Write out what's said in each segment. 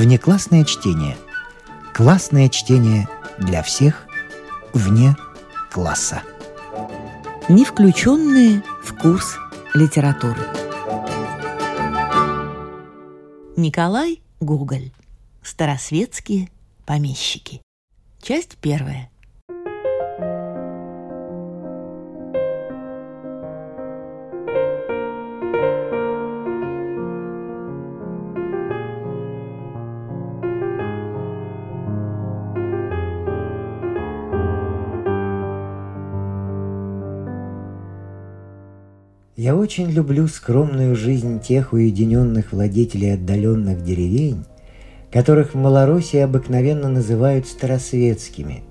Внеклассное чтение. Классное чтение для всех вне класса. Не включенные в курс литературы. Николай Гоголь. Старосветские помещики. Часть первая. Очень люблю скромную жизнь тех уединенных владетелей отдаленных деревень, которых в Малороссии обыкновенно называют старосветскими,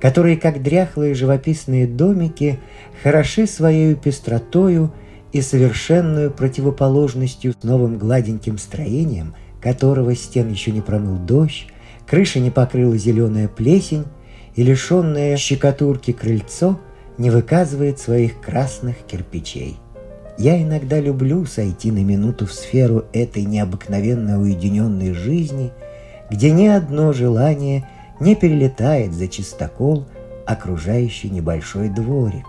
которые, как дряхлые живописные домики, хороши своей пестротою и совершенную противоположностью с новым гладеньким строением, которого стен еще не промыл дождь, крыша не покрыла зеленая плесень, и лишенное щекотурки крыльцо не выказывает своих красных кирпичей. Я иногда люблю сойти на минуту в сферу этой необыкновенно уединенной жизни, где ни одно желание не перелетает за чистокол, окружающий небольшой дворик,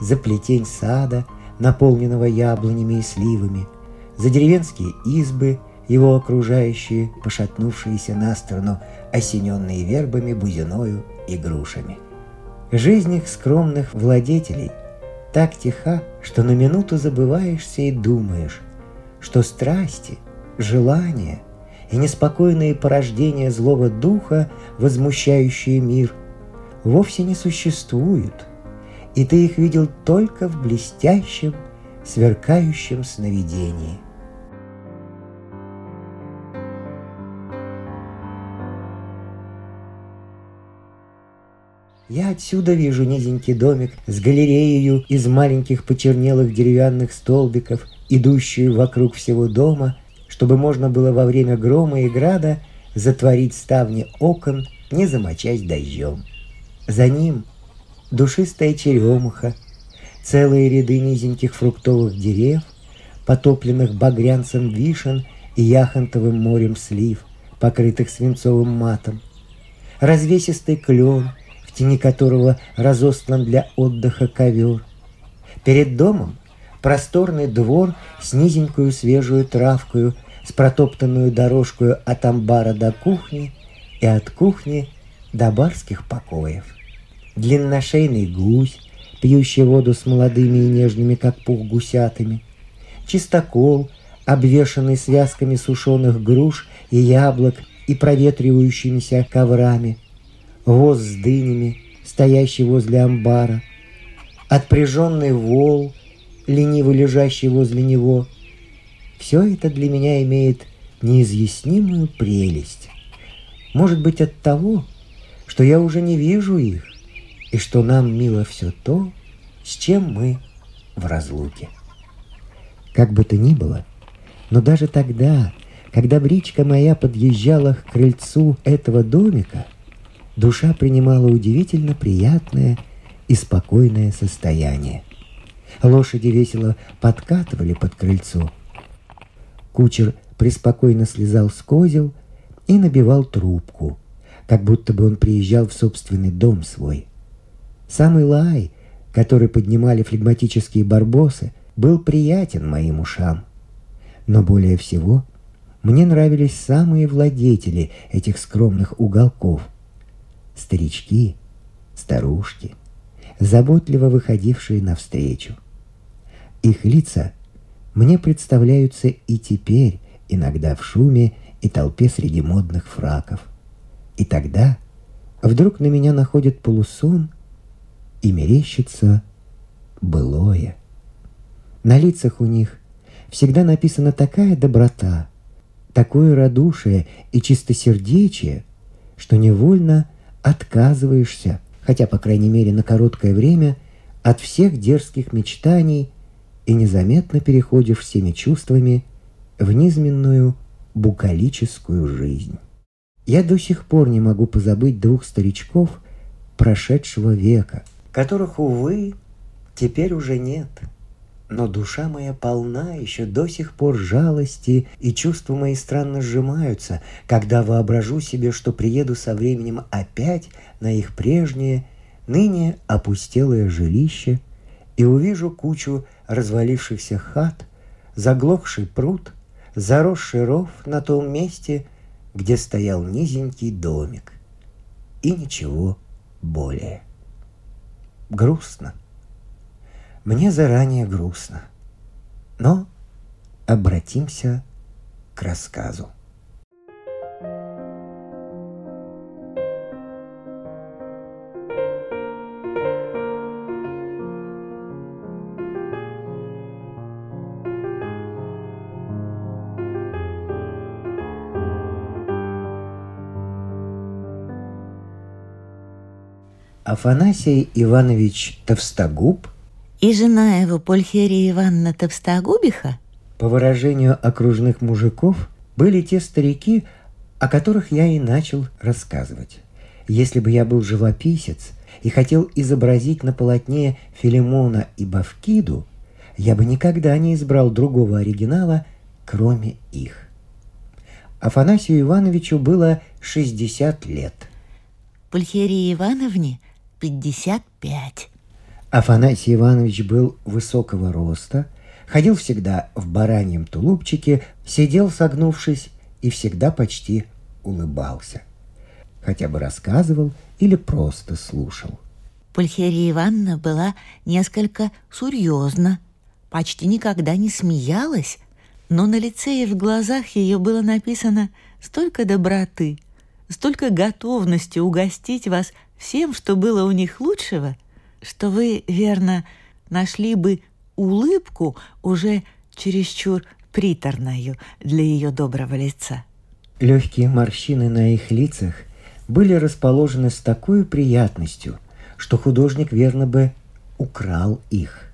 за плетень сада, наполненного яблонями и сливами, за деревенские избы, его окружающие, пошатнувшиеся на сторону, осененные вербами, бузиною и грушами. Жизнь их скромных владетелей – так тиха, что на минуту забываешься и думаешь, что страсти, желания и неспокойные порождения злого духа, возмущающие мир, вовсе не существуют, и ты их видел только в блестящем, сверкающем сновидении – Я отсюда вижу низенький домик с галереей из маленьких почернелых деревянных столбиков, идущую вокруг всего дома, чтобы можно было во время грома и града затворить ставни окон, не замочась дождем. За ним душистая черемуха, целые ряды низеньких фруктовых дерев, потопленных багрянцем вишен и яхонтовым морем слив, покрытых свинцовым матом, развесистый клен — тени которого разостлан для отдыха ковер. Перед домом просторный двор с низенькую свежую травкою, с протоптанную дорожкою от амбара до кухни и от кухни до барских покоев. Длинношейный гусь, пьющий воду с молодыми и нежными, как пух, гусятами. Чистокол, обвешанный связками сушеных груш и яблок и проветривающимися коврами – воз с дынями, стоящий возле амбара, отпряженный вол, лениво лежащий возле него. Все это для меня имеет неизъяснимую прелесть. Может быть от того, что я уже не вижу их, и что нам мило все то, с чем мы в разлуке. Как бы то ни было, но даже тогда, когда бричка моя подъезжала к крыльцу этого домика – душа принимала удивительно приятное и спокойное состояние. Лошади весело подкатывали под крыльцо. Кучер преспокойно слезал с козел и набивал трубку, как будто бы он приезжал в собственный дом свой. Самый лай, который поднимали флегматические барбосы, был приятен моим ушам. Но более всего мне нравились самые владетели этих скромных уголков – старички, старушки, заботливо выходившие навстречу. Их лица мне представляются и теперь, иногда в шуме и толпе среди модных фраков. И тогда вдруг на меня находит полусон и мерещится былое. На лицах у них всегда написана такая доброта, такое радушие и чистосердечие, что невольно отказываешься, хотя, по крайней мере, на короткое время, от всех дерзких мечтаний и незаметно переходишь всеми чувствами в низменную букалическую жизнь. Я до сих пор не могу позабыть двух старичков прошедшего века, которых, увы, теперь уже нет. Но душа моя полна еще до сих пор жалости, и чувства мои странно сжимаются, когда воображу себе, что приеду со временем опять на их прежнее, ныне опустелое жилище, и увижу кучу развалившихся хат, заглохший пруд, заросший ров на том месте, где стоял низенький домик. И ничего более. Грустно. Мне заранее грустно. Но обратимся к рассказу. Афанасий Иванович Товстогуб – и жена его, Польхерия Ивановна Товстогубиха, по выражению окружных мужиков, были те старики, о которых я и начал рассказывать. Если бы я был живописец и хотел изобразить на полотне Филимона и Бавкиду, я бы никогда не избрал другого оригинала, кроме их. Афанасию Ивановичу было 60 лет. Пульхерии Ивановне 55. Афанасий Иванович был высокого роста, ходил всегда в бараньем тулупчике, сидел согнувшись и всегда почти улыбался. Хотя бы рассказывал или просто слушал. Пульхерия Ивановна была несколько серьезна, почти никогда не смеялась, но на лице и в глазах ее было написано столько доброты, столько готовности угостить вас всем, что было у них лучшего – что вы, верно, нашли бы улыбку уже чересчур приторную для ее доброго лица. Легкие морщины на их лицах были расположены с такой приятностью, что художник верно бы украл их.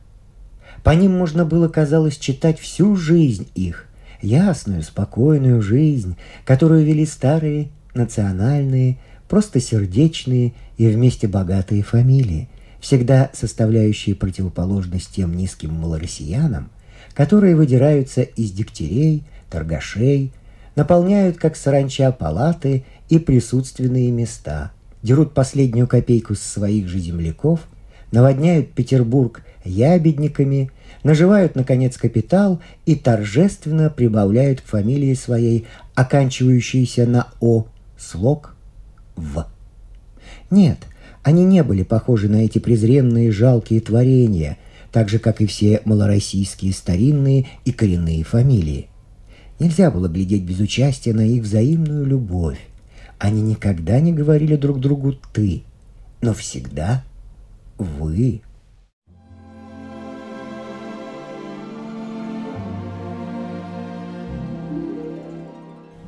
По ним можно было, казалось, читать всю жизнь их, ясную, спокойную жизнь, которую вели старые, национальные, просто сердечные и вместе богатые фамилии, всегда составляющие противоположность тем низким малороссиянам, которые выдираются из дегтярей, торгашей, наполняют, как саранча, палаты и присутственные места, дерут последнюю копейку с своих же земляков, наводняют Петербург ябедниками, наживают, наконец, капитал и торжественно прибавляют к фамилии своей, оканчивающейся на «о», слог «в». Нет – они не были похожи на эти презренные жалкие творения, так же, как и все малороссийские старинные и коренные фамилии. Нельзя было глядеть без участия на их взаимную любовь. Они никогда не говорили друг другу «ты», но всегда «вы».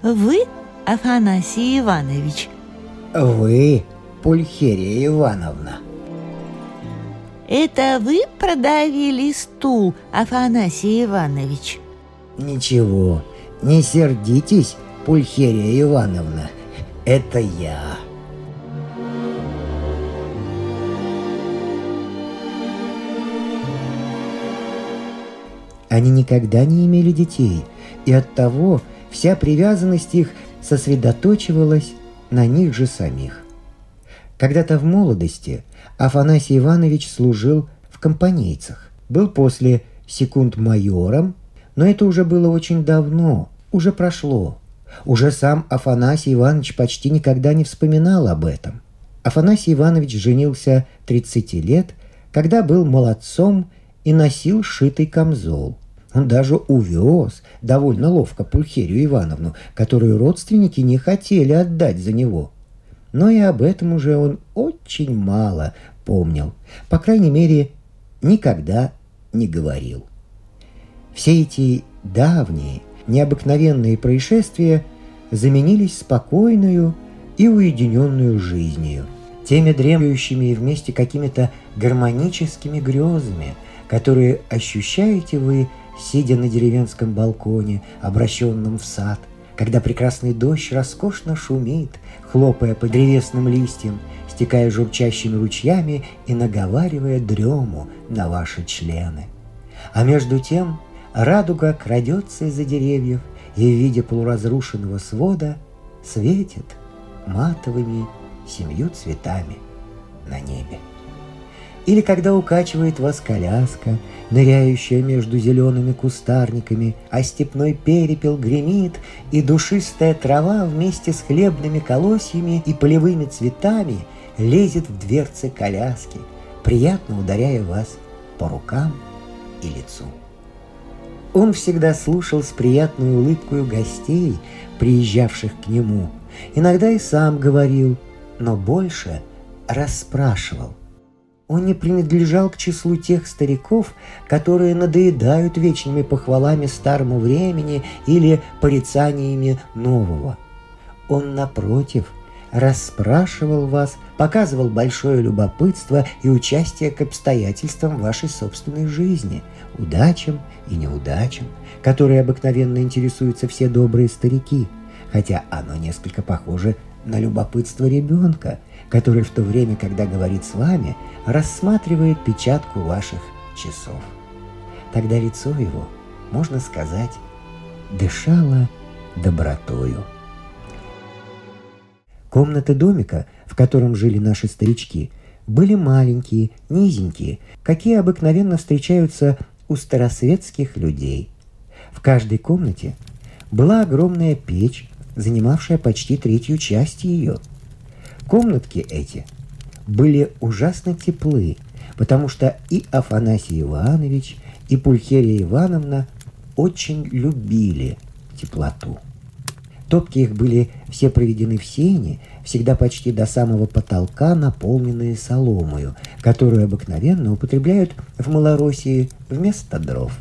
Вы, Афанасий Иванович? Вы, Пульхерия Ивановна. Это вы продавили стул, Афанасий Иванович? Ничего, не сердитесь, Пульхерия Ивановна. Это я. Они никогда не имели детей, и оттого вся привязанность их сосредоточивалась на них же самих. Когда-то в молодости Афанасий Иванович служил в компанейцах. Был после секунд майором, но это уже было очень давно, уже прошло. Уже сам Афанасий Иванович почти никогда не вспоминал об этом. Афанасий Иванович женился 30 лет, когда был молодцом и носил шитый камзол. Он даже увез довольно ловко Пульхерию Ивановну, которую родственники не хотели отдать за него – но и об этом уже он очень мало помнил. По крайней мере, никогда не говорил. Все эти давние, необыкновенные происшествия заменились спокойную и уединенную жизнью, теми дремлющими вместе какими-то гармоническими грезами, которые ощущаете вы, сидя на деревенском балконе, обращенном в сад – когда прекрасный дождь роскошно шумит, хлопая по древесным листьям, стекая журчащими ручьями и наговаривая дрему на ваши члены. А между тем радуга крадется из-за деревьев и в виде полуразрушенного свода светит матовыми семью цветами на небе. Или когда укачивает вас коляска, ныряющая между зелеными кустарниками, а степной перепел гремит, и душистая трава вместе с хлебными колосьями и полевыми цветами лезет в дверцы коляски, приятно ударяя вас по рукам и лицу. Он всегда слушал с приятной улыбкой гостей, приезжавших к нему. Иногда и сам говорил, но больше расспрашивал – он не принадлежал к числу тех стариков, которые надоедают вечными похвалами старому времени или порицаниями нового. Он, напротив, расспрашивал вас, показывал большое любопытство и участие к обстоятельствам вашей собственной жизни, удачам и неудачам, которые обыкновенно интересуются все добрые старики, хотя оно несколько похоже на любопытство ребенка, который в то время, когда говорит с вами, рассматривает печатку ваших часов. Тогда лицо его, можно сказать, дышало добротою. Комнаты домика, в котором жили наши старички, были маленькие, низенькие, какие обыкновенно встречаются у старосветских людей. В каждой комнате была огромная печь, занимавшая почти третью часть ее. Комнатки эти были ужасно теплы, потому что и Афанасий Иванович, и Пульхерия Ивановна очень любили теплоту. Топки их были все проведены в сене, всегда почти до самого потолка, наполненные соломою, которую обыкновенно употребляют в Малороссии вместо дров.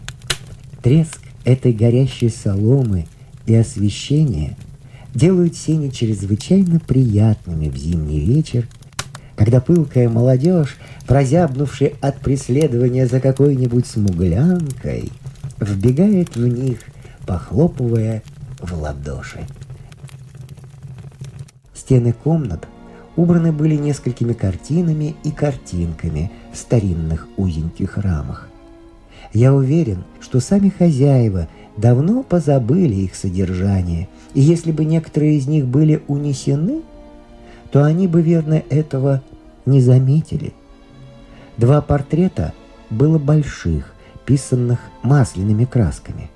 Треск этой горящей соломы и освещение делают сени чрезвычайно приятными в зимний вечер, когда пылкая молодежь, прозябнувшая от преследования за какой-нибудь смуглянкой, вбегает в них, похлопывая в ладоши. Стены комнат убраны были несколькими картинами и картинками в старинных узеньких рамах. Я уверен, что сами хозяева давно позабыли их содержание, и если бы некоторые из них были унесены, то они бы, верно, этого не заметили. Два портрета было больших, писанных масляными красками.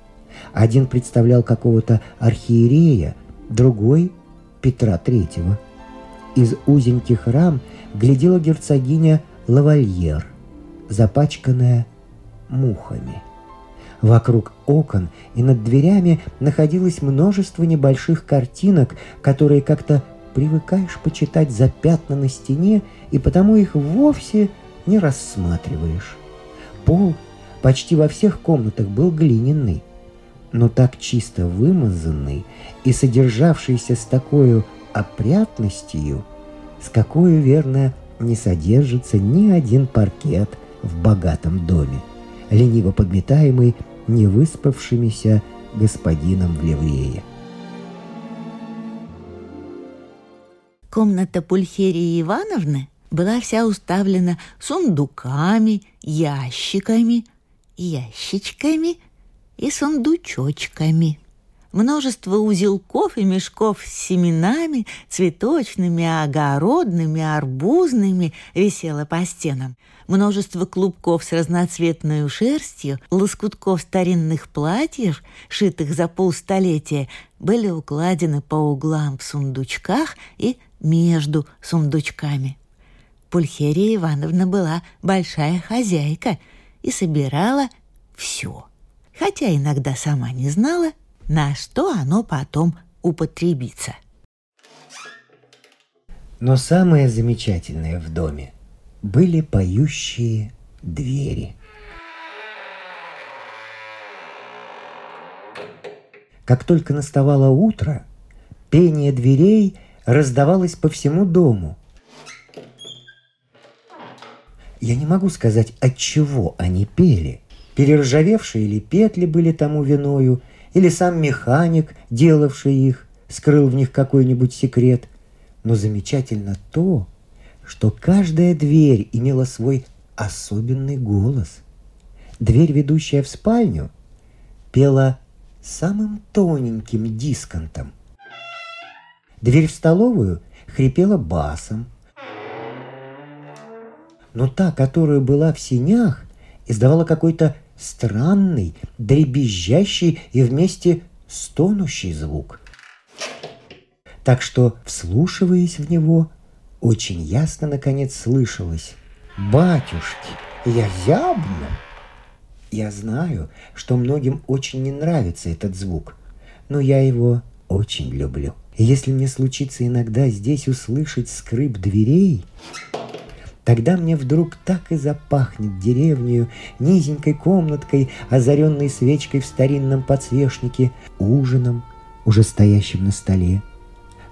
Один представлял какого-то архиерея, другой — Петра Третьего. Из узеньких рам глядела герцогиня Лавальер, запачканная мухами — Вокруг окон и над дверями находилось множество небольших картинок, которые как-то привыкаешь почитать за пятна на стене, и потому их вовсе не рассматриваешь. Пол почти во всех комнатах был глиняный, но так чисто вымазанный и содержавшийся с такой опрятностью, с какой, верно, не содержится ни один паркет в богатом доме, лениво подметаемый невыспавшимися господином в ливрее. Комната Пульхерии Ивановны была вся уставлена сундуками, ящиками, ящичками и сундучочками – множество узелков и мешков с семенами, цветочными, огородными, арбузными висело по стенам. Множество клубков с разноцветной шерстью, лоскутков старинных платьев, шитых за полстолетия, были укладены по углам в сундучках и между сундучками. Пульхерия Ивановна была большая хозяйка и собирала все, хотя иногда сама не знала, на что оно потом употребится. Но самое замечательное в доме были поющие двери. Как только наставало утро, пение дверей раздавалось по всему дому. Я не могу сказать, от чего они пели. Перержавевшие ли петли были тому виною, или сам механик, делавший их, скрыл в них какой-нибудь секрет. Но замечательно то, что каждая дверь имела свой особенный голос. Дверь, ведущая в спальню, пела самым тоненьким дисконтом. Дверь в столовую хрипела басом. Но та, которая была в синях, издавала какой-то странный, дребезжащий и вместе стонущий звук. Так что, вслушиваясь в него, очень ясно, наконец, слышалось «Батюшки, я зябну!» Я знаю, что многим очень не нравится этот звук, но я его очень люблю. Если мне случится иногда здесь услышать скрип дверей, Тогда мне вдруг так и запахнет деревню низенькой комнаткой, озаренной свечкой в старинном подсвечнике, ужином, уже стоящим на столе,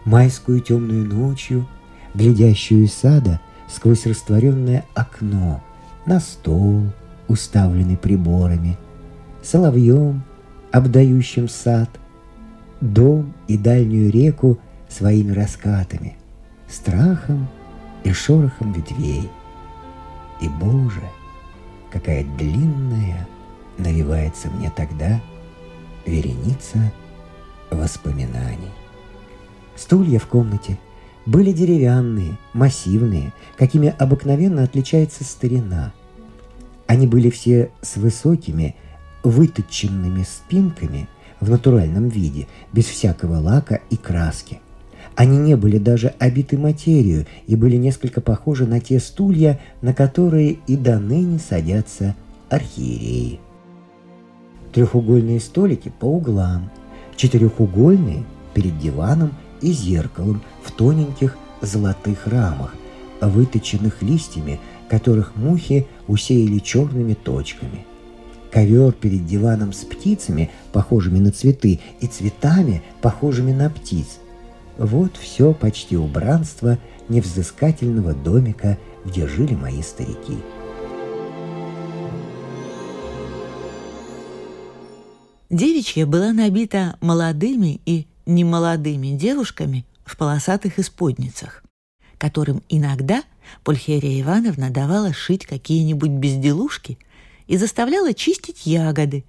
майскую темную ночью, глядящую из сада сквозь растворенное окно, на стол, уставленный приборами, соловьем, обдающим сад, дом и дальнюю реку своими раскатами, страхом и шорохом ветвей. И, Боже, какая длинная навивается мне тогда вереница воспоминаний. Стулья в комнате были деревянные, массивные, какими обыкновенно отличается старина. Они были все с высокими, выточенными спинками в натуральном виде, без всякого лака и краски – они не были даже обиты материю и были несколько похожи на те стулья, на которые и до ныне садятся архиереи. Трехугольные столики по углам, четырехугольные перед диваном и зеркалом в тоненьких золотых рамах, выточенных листьями, которых мухи усеяли черными точками. Ковер перед диваном с птицами, похожими на цветы, и цветами, похожими на птиц – вот все почти убранство невзыскательного домика, где жили мои старики. Девичья была набита молодыми и немолодыми девушками в полосатых исподницах, которым иногда Пульхерия Ивановна давала шить какие-нибудь безделушки и заставляла чистить ягоды,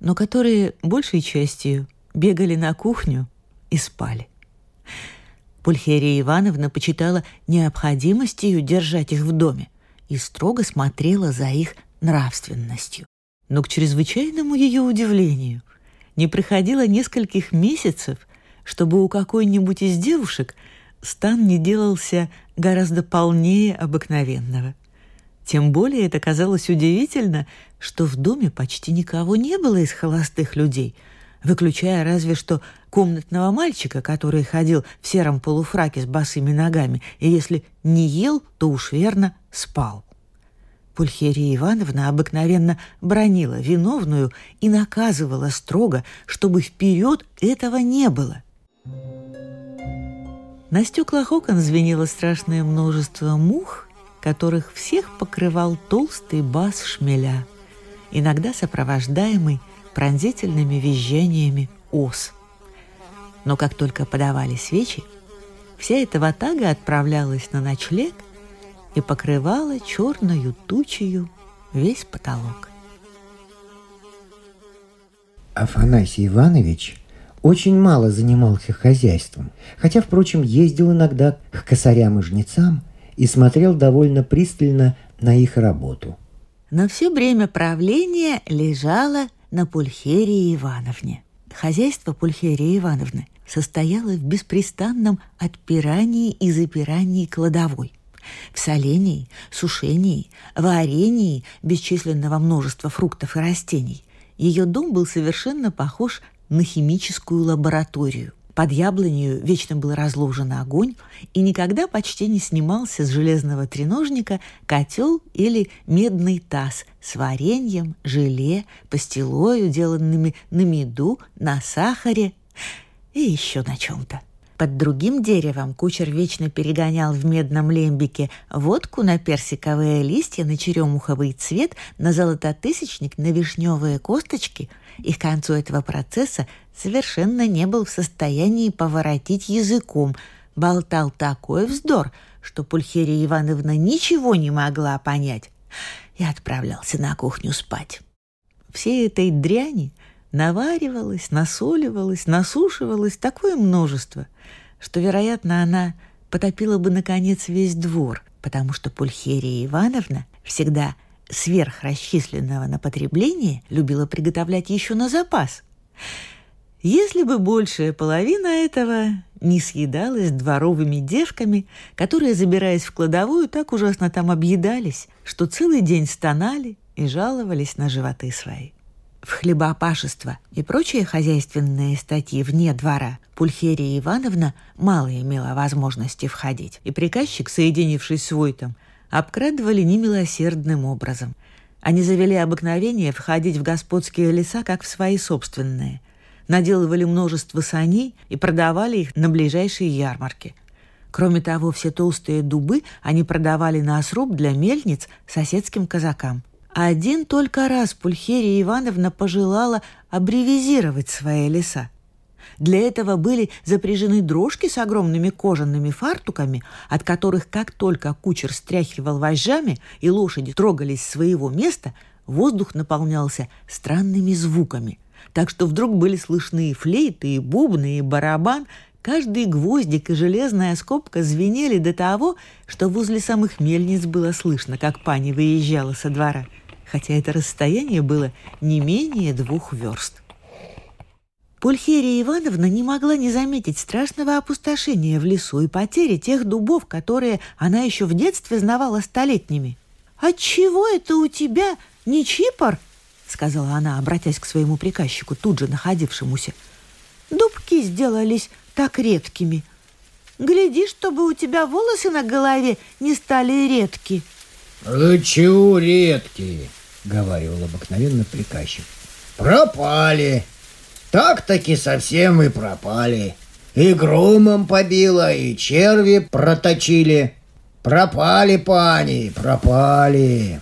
но которые большей частью бегали на кухню и спали. Пульхерия Ивановна почитала необходимостью держать их в доме и строго смотрела за их нравственностью. Но к чрезвычайному ее удивлению не проходило нескольких месяцев, чтобы у какой-нибудь из девушек стан не делался гораздо полнее обыкновенного. Тем более это казалось удивительно, что в доме почти никого не было из холостых людей – выключая разве что комнатного мальчика, который ходил в сером полуфраке с босыми ногами, и если не ел, то уж верно спал. Пульхерия Ивановна обыкновенно бронила виновную и наказывала строго, чтобы вперед этого не было. На стеклах окон звенело страшное множество мух, которых всех покрывал толстый бас шмеля, иногда сопровождаемый пронзительными визжаниями ос. Но как только подавали свечи, вся эта ватага отправлялась на ночлег и покрывала черную тучею весь потолок. Афанасий Иванович очень мало занимался хозяйством, хотя, впрочем, ездил иногда к косарям и жнецам и смотрел довольно пристально на их работу. Но все время правления лежало на Пульхерии Ивановне. Хозяйство Пульхерии Ивановны состояло в беспрестанном отпирании и запирании кладовой, в солении, сушении, варенье бесчисленного множества фруктов и растений. Ее дом был совершенно похож на химическую лабораторию. Под яблонью вечно был разложен огонь, и никогда почти не снимался с железного треножника котел или медный таз с вареньем, желе, пастилою, деланными на меду, на сахаре и еще на чем-то. Под другим деревом кучер вечно перегонял в медном лембике водку на персиковые листья, на черемуховый цвет, на золототысячник, на вишневые косточки, и к концу этого процесса совершенно не был в состоянии поворотить языком, болтал такой вздор, что Пульхерия Ивановна ничего не могла понять и отправлялся на кухню спать. всей этой дряни наваривалось, насоливалось, насушивалось такое множество, что, вероятно, она потопила бы, наконец, весь двор, потому что Пульхерия Ивановна всегда сверхрасчисленного на потребление любила приготовлять еще на запас. Если бы большая половина этого не съедалась дворовыми девками, которые, забираясь в кладовую, так ужасно там объедались, что целый день стонали и жаловались на животы свои. В хлебоопашество и прочие хозяйственные статьи вне двора Пульхерия Ивановна мало имела возможности входить, и приказчик, соединившись с Войтом, обкрадывали немилосердным образом. Они завели обыкновение входить в господские леса, как в свои собственные. Наделывали множество саней и продавали их на ближайшие ярмарки. Кроме того, все толстые дубы они продавали на сруб для мельниц соседским казакам. Один только раз Пульхерия Ивановна пожелала аббревизировать свои леса. Для этого были запряжены дрожки с огромными кожаными фартуками, от которых, как только кучер стряхивал вожжами и лошади трогались с своего места, воздух наполнялся странными звуками. Так что вдруг были слышны и флейты, и бубны, и барабан. Каждый гвоздик и железная скобка звенели до того, что возле самых мельниц было слышно, как пани выезжала со двора, хотя это расстояние было не менее двух верст. Пульхерия Ивановна не могла не заметить страшного опустошения в лесу и потери тех дубов, которые она еще в детстве знавала столетними. «Отчего это у тебя не чипор?» — сказала она, обратясь к своему приказчику, тут же находившемуся. «Дубки сделались так редкими. Гляди, чтобы у тебя волосы на голове не стали редки». «А чего редкие?» — говорил обыкновенно приказчик. «Пропали!» Так-таки совсем и пропали. И громом побило, и черви проточили. Пропали, пани, пропали.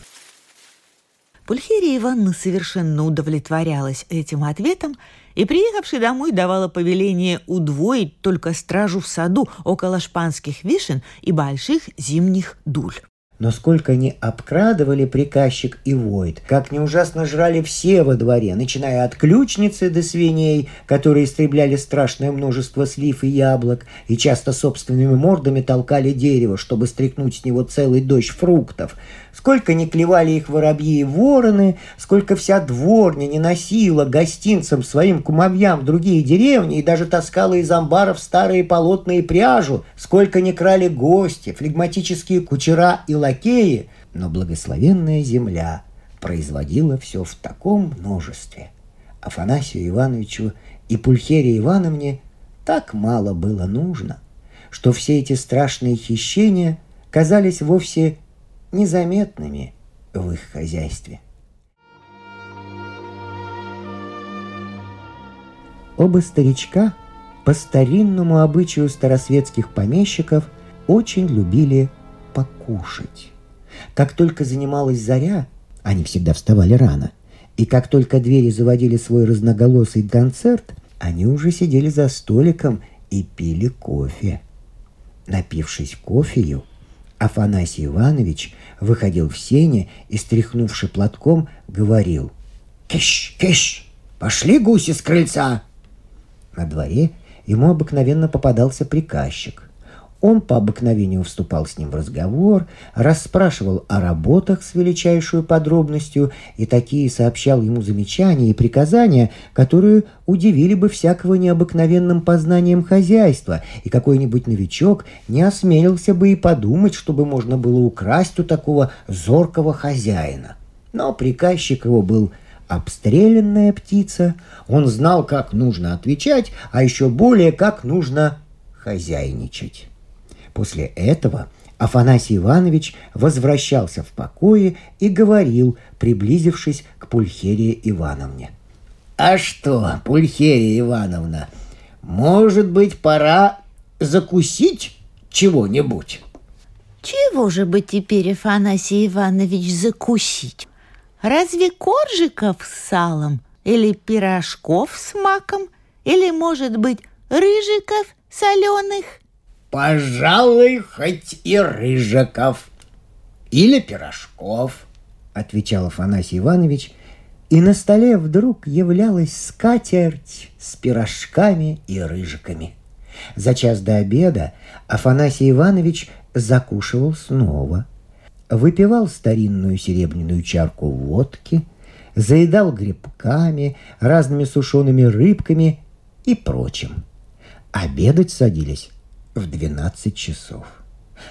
Пульхерия Ивановна совершенно удовлетворялась этим ответом и, приехавший домой, давала повеление удвоить только стражу в саду около шпанских вишен и больших зимних дуль. Но сколько они обкрадывали приказчик и Войт, как не ужасно жрали все во дворе, начиная от ключницы до свиней, которые истребляли страшное множество слив и яблок, и часто собственными мордами толкали дерево, чтобы стряхнуть с него целый дождь фруктов, Сколько не клевали их воробьи и вороны, сколько вся дворня не носила гостинцам своим кумовьям другие деревни и даже таскала из амбаров старые полотна и пряжу, сколько не крали гости, флегматические кучера и лакеи, но благословенная земля производила все в таком множестве. Афанасию Ивановичу и Пульхерии Ивановне так мало было нужно, что все эти страшные хищения казались вовсе незаметными в их хозяйстве. Оба старичка по старинному обычаю старосветских помещиков очень любили покушать. Как только занималась заря, они всегда вставали рано, и как только двери заводили свой разноголосый концерт, они уже сидели за столиком и пили кофе. Напившись кофею, Афанасий Иванович выходил в сене и, стряхнувши платком, говорил «Киш, киш, пошли гуси с крыльца!» На дворе ему обыкновенно попадался приказчик. Он по обыкновению вступал с ним в разговор, расспрашивал о работах с величайшей подробностью и такие сообщал ему замечания и приказания, которые удивили бы всякого необыкновенным познанием хозяйства, и какой-нибудь новичок не осмелился бы и подумать, чтобы можно было украсть у такого зоркого хозяина. Но приказчик его был обстрелянная птица, он знал, как нужно отвечать, а еще более, как нужно хозяйничать. После этого Афанасий Иванович возвращался в покое и говорил, приблизившись к Пульхерии Ивановне. «А что, Пульхерия Ивановна, может быть, пора закусить чего-нибудь?» «Чего же бы теперь, Афанасий Иванович, закусить? Разве коржиков с салом? Или пирожков с маком? Или, может быть, рыжиков соленых?» Пожалуй, хоть и рыжиков. Или пирожков, отвечал Афанасий Иванович, и на столе вдруг являлась скатерть с пирожками и рыжиками. За час до обеда Афанасий Иванович закушивал снова, выпивал старинную серебряную чарку водки, заедал грибками, разными сушеными рыбками и прочим. Обедать садились в 12 часов.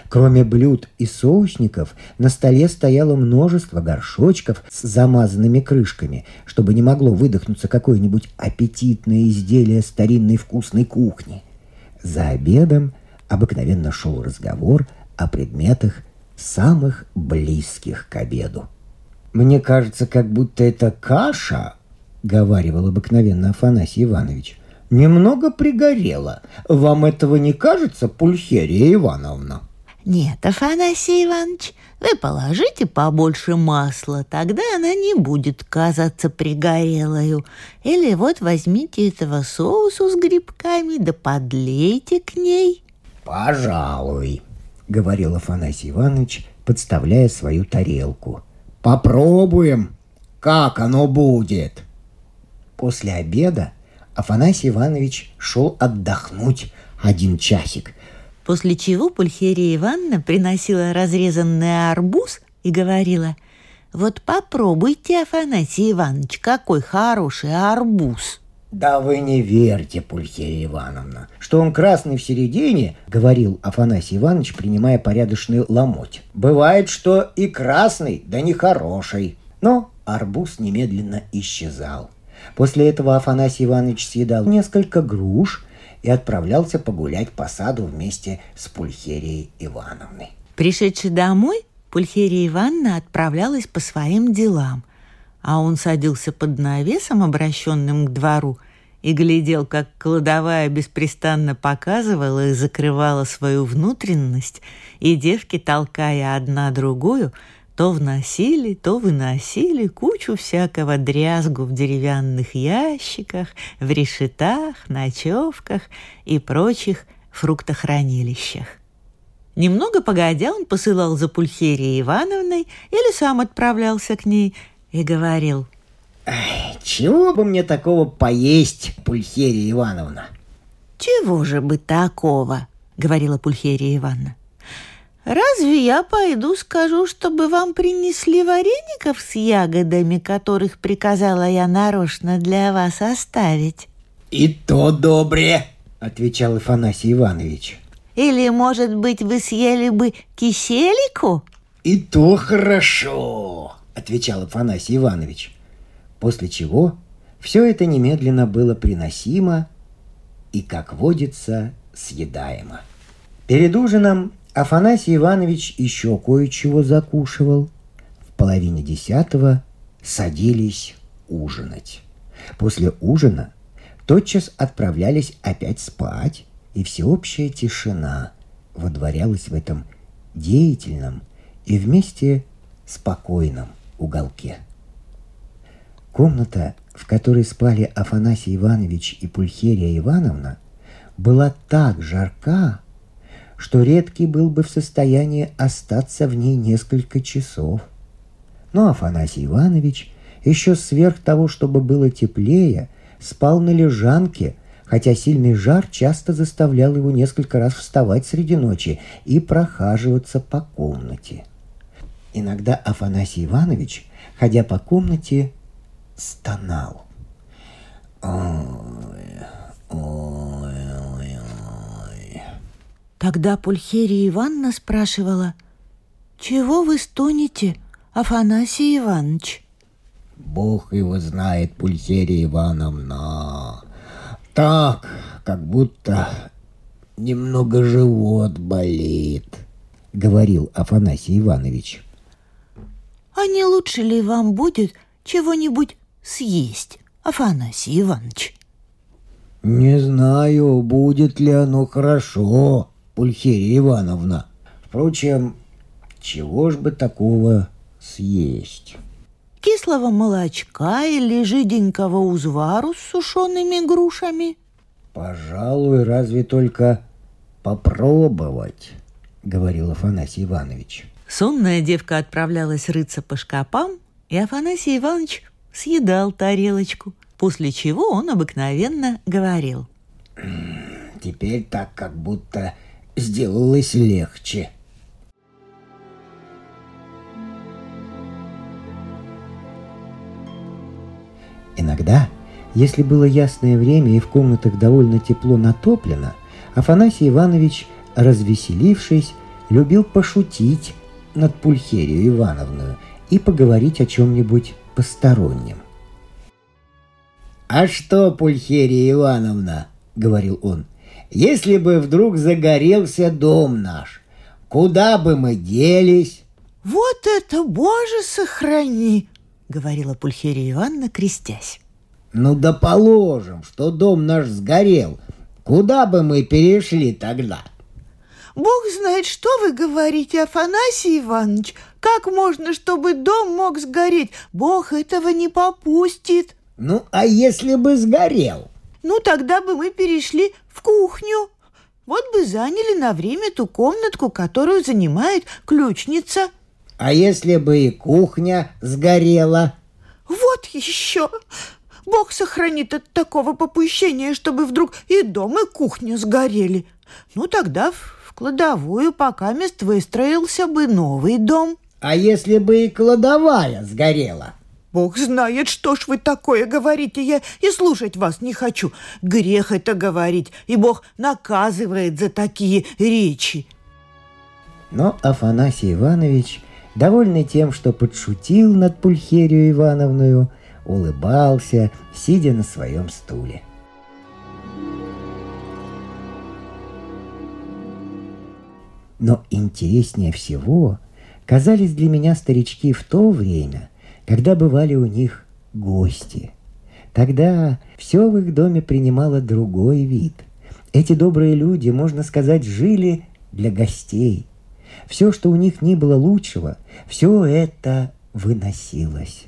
Кроме блюд и соусников, на столе стояло множество горшочков с замазанными крышками, чтобы не могло выдохнуться какое-нибудь аппетитное изделие старинной вкусной кухни. За обедом обыкновенно шел разговор о предметах самых близких к обеду. «Мне кажется, как будто это каша», — говаривал обыкновенно Афанасий Иванович, — «немного пригорела. Вам этого не кажется, Пульхерия Ивановна?» Нет, Афанасий Иванович, вы положите побольше масла, тогда она не будет казаться пригорелою. Или вот возьмите этого соусу с грибками, да подлейте к ней. «Пожалуй», — говорил Афанасий Иванович, подставляя свою тарелку. «Попробуем, как оно будет». После обеда Афанасий Иванович шел отдохнуть один часик — После чего Пульхерия Ивановна приносила разрезанный арбуз и говорила, «Вот попробуйте, Афанасий Иванович, какой хороший арбуз!» «Да вы не верьте, Пульхерия Ивановна, что он красный в середине», — говорил Афанасий Иванович, принимая порядочный ломоть. «Бывает, что и красный, да не хороший». Но арбуз немедленно исчезал. После этого Афанасий Иванович съедал несколько груш и отправлялся погулять по саду вместе с Пульхерией Ивановной. Пришедший домой, Пульхерия Ивановна отправлялась по своим делам, а он садился под навесом, обращенным к двору, и глядел, как кладовая беспрестанно показывала и закрывала свою внутренность, и девки, толкая одна другую, то вносили, то выносили кучу всякого дрязгу в деревянных ящиках, в решетах, ночевках и прочих фруктохранилищах. Немного погодя, он посылал за Пульхерией Ивановной или сам отправлялся к ней и говорил «Чего бы мне такого поесть, Пульхерия Ивановна?» «Чего же бы такого?» — говорила Пульхерия Ивановна. Разве я пойду скажу, чтобы вам принесли вареников с ягодами, которых приказала я нарочно для вас оставить? И то добре, отвечал Афанасий Иванович. Или, может быть, вы съели бы киселику? И то хорошо, отвечал Афанасий Иванович. После чего все это немедленно было приносимо и, как водится, съедаемо. Перед ужином Афанасий Иванович еще кое-чего закушивал. В половине десятого садились ужинать. После ужина тотчас отправлялись опять спать, и всеобщая тишина водворялась в этом деятельном и вместе спокойном уголке. Комната, в которой спали Афанасий Иванович и Пульхерия Ивановна, была так жарка, что редкий был бы в состоянии остаться в ней несколько часов. Но Афанасий Иванович еще сверх того, чтобы было теплее, спал на лежанке, хотя сильный жар часто заставлял его несколько раз вставать среди ночи и прохаживаться по комнате. Иногда Афанасий Иванович, ходя по комнате, стонал. Ой, ой, Тогда Пульхерия Ивановна спрашивала, «Чего вы стонете, Афанасий Иванович?» «Бог его знает, Пульхерия Ивановна. Так, как будто немного живот болит», — говорил Афанасий Иванович. «А не лучше ли вам будет чего-нибудь съесть, Афанасий Иванович?» «Не знаю, будет ли оно хорошо», Пульхерия Ивановна. Впрочем, чего ж бы такого съесть? Кислого молочка или жиденького узвару с сушеными грушами? Пожалуй, разве только попробовать, говорил Афанасий Иванович. Сонная девка отправлялась рыться по шкапам, и Афанасий Иванович съедал тарелочку, после чего он обыкновенно говорил. Теперь так как будто сделалось легче. Иногда, если было ясное время и в комнатах довольно тепло натоплено, Афанасий Иванович, развеселившись, любил пошутить над Пульхерию Ивановну и поговорить о чем-нибудь постороннем. «А что, Пульхерия Ивановна?» — говорил он. «Если бы вдруг загорелся дом наш, куда бы мы делись?» «Вот это, Боже, сохрани!» — говорила Пульхерия Ивановна, крестясь. «Ну да положим, что дом наш сгорел. Куда бы мы перешли тогда?» Бог знает, что вы говорите, Афанасий Иванович. Как можно, чтобы дом мог сгореть? Бог этого не попустит. Ну, а если бы сгорел? Ну, тогда бы мы перешли в кухню. Вот бы заняли на время ту комнатку, которую занимает ключница. А если бы и кухня сгорела? Вот еще! Бог сохранит от такого попущения, чтобы вдруг и дом, и кухня сгорели. Ну, тогда в кладовую пока мест выстроился бы новый дом. А если бы и кладовая сгорела? Бог знает, что ж вы такое говорите, я и слушать вас не хочу. Грех это говорить, и Бог наказывает за такие речи. Но Афанасий Иванович довольный тем, что подшутил над Пульхерию Ивановную, улыбался, сидя на своем стуле. Но интереснее всего казались для меня старички в то время, когда бывали у них гости. Тогда все в их доме принимало другой вид. Эти добрые люди, можно сказать, жили для гостей – все, что у них не было лучшего, все это выносилось.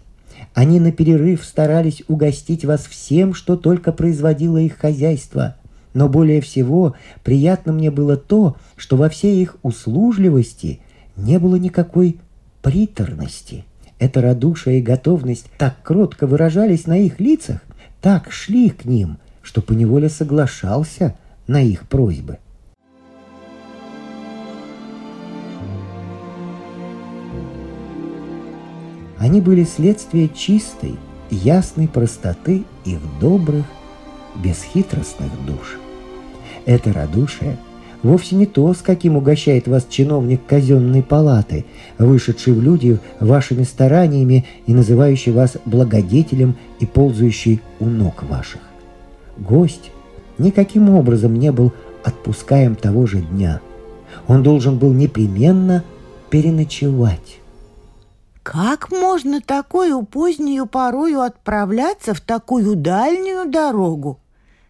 Они на перерыв старались угостить вас всем, что только производило их хозяйство. Но более всего приятно мне было то, что во всей их услужливости не было никакой приторности. Эта радушие и готовность так кротко выражались на их лицах, так шли к ним, что поневоле соглашался на их просьбы. Они были следствие чистой, ясной простоты их добрых, бесхитростных душ. Это радушие вовсе не то, с каким угощает вас чиновник казенной палаты, вышедший в люди вашими стараниями и называющий вас благодетелем и ползающий у ног ваших. Гость никаким образом не был отпускаем того же дня. Он должен был непременно переночевать. Как можно такую позднюю порою отправляться в такую дальнюю дорогу?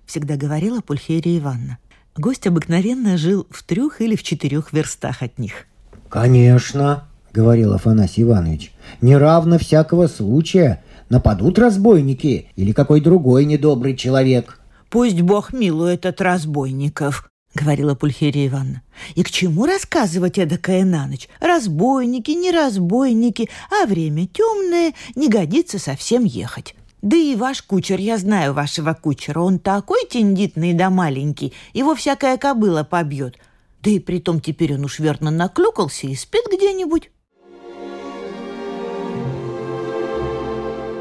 Всегда говорила Пульхерия Ивановна. Гость обыкновенно жил в трех или в четырех верстах от них. «Конечно», — говорил Афанасий Иванович, — «неравно всякого случая. Нападут разбойники или какой другой недобрый человек». «Пусть Бог милует от разбойников», говорила Пульхерия Ивановна. «И к чему рассказывать эдакое на ночь? Разбойники, не разбойники, а время темное, не годится совсем ехать. Да и ваш кучер, я знаю вашего кучера, он такой тендитный да маленький, его всякая кобыла побьет. Да и притом теперь он уж верно наклюкался и спит где-нибудь».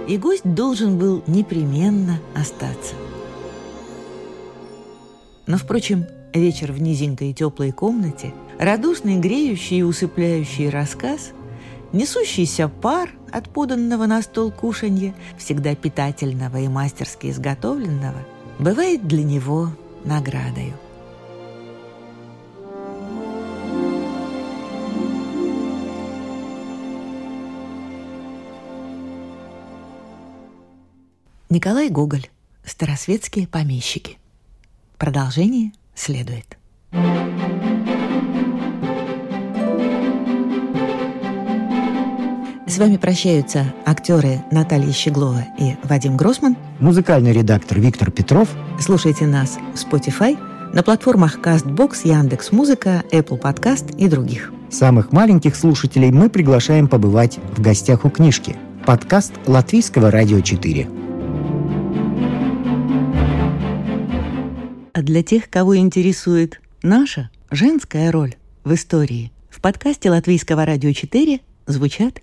И гость должен был непременно остаться. Но, впрочем, Вечер в низенькой теплой комнате, радушный греющий и усыпляющий рассказ, несущийся пар от поданного на стол кушанья, всегда питательного и мастерски изготовленного, бывает для него наградою. Николай Гоголь. Старосветские помещики. Продолжение – следует. С вами прощаются актеры Наталья Щеглова и Вадим Гросман. Музыкальный редактор Виктор Петров. Слушайте нас в Spotify, на платформах CastBox, Яндекс.Музыка, Apple Podcast и других. Самых маленьких слушателей мы приглашаем побывать в гостях у книжки – Подкаст Латвийского радио 4. А для тех, кого интересует наша женская роль в истории, в подкасте Латвийского радио 4 звучат